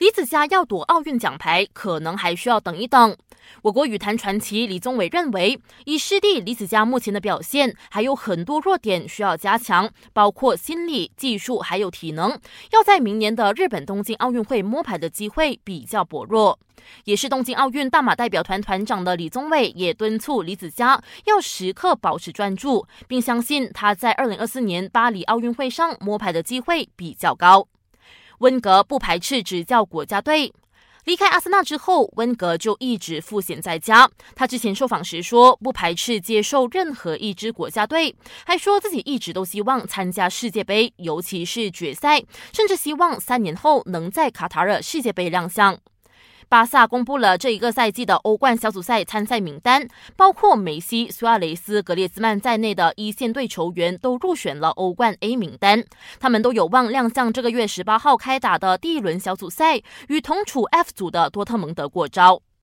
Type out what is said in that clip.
李子嘉要夺奥运奖牌，可能还需要等一等。我国羽坛传奇李宗伟认为，以师弟李子嘉目前的表现，还有很多弱点需要加强，包括心理、技术还有体能，要在明年的日本东京奥运会摸牌的机会比较薄弱。也是东京奥运大马代表团团长的李宗伟也敦促李子嘉要时刻保持专注，并相信他在二零二四年巴黎奥运会上摸牌的机会比较高。温格不排斥执教国家队。离开阿森纳之后，温格就一直赋闲在家。他之前受访时说，不排斥接受任何一支国家队，还说自己一直都希望参加世界杯，尤其是决赛，甚至希望三年后能在卡塔尔世界杯亮相。巴萨公布了这一个赛季的欧冠小组赛参赛名单，包括梅西、苏亚雷斯、格列兹曼在内的一线队球员都入选了欧冠 A 名单，他们都有望亮相这个月十八号开打的第一轮小组赛，与同处 F 组的多特蒙德过招。